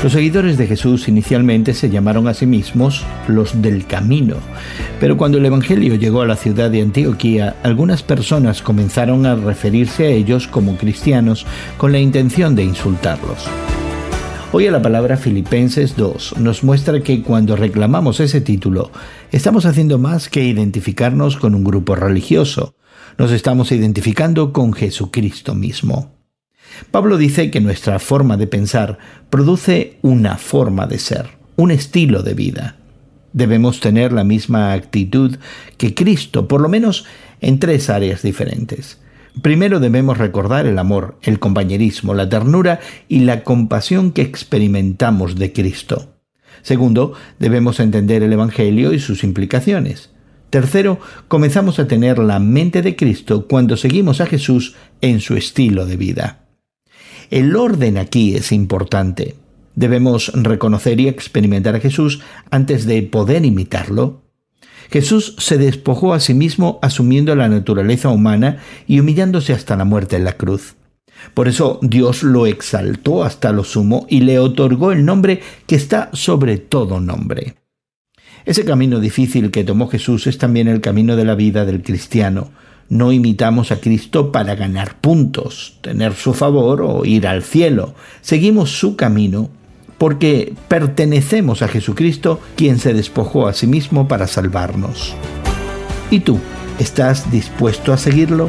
Los seguidores de Jesús inicialmente se llamaron a sí mismos los del camino, pero cuando el Evangelio llegó a la ciudad de Antioquía, algunas personas comenzaron a referirse a ellos como cristianos con la intención de insultarlos. Hoy a la palabra Filipenses 2 nos muestra que cuando reclamamos ese título, estamos haciendo más que identificarnos con un grupo religioso, nos estamos identificando con Jesucristo mismo. Pablo dice que nuestra forma de pensar produce una forma de ser, un estilo de vida. Debemos tener la misma actitud que Cristo, por lo menos en tres áreas diferentes. Primero debemos recordar el amor, el compañerismo, la ternura y la compasión que experimentamos de Cristo. Segundo, debemos entender el Evangelio y sus implicaciones. Tercero, comenzamos a tener la mente de Cristo cuando seguimos a Jesús en su estilo de vida. El orden aquí es importante. Debemos reconocer y experimentar a Jesús antes de poder imitarlo. Jesús se despojó a sí mismo asumiendo la naturaleza humana y humillándose hasta la muerte en la cruz. Por eso Dios lo exaltó hasta lo sumo y le otorgó el nombre que está sobre todo nombre. Ese camino difícil que tomó Jesús es también el camino de la vida del cristiano, no imitamos a Cristo para ganar puntos, tener su favor o ir al cielo. Seguimos su camino porque pertenecemos a Jesucristo, quien se despojó a sí mismo para salvarnos. ¿Y tú? ¿Estás dispuesto a seguirlo?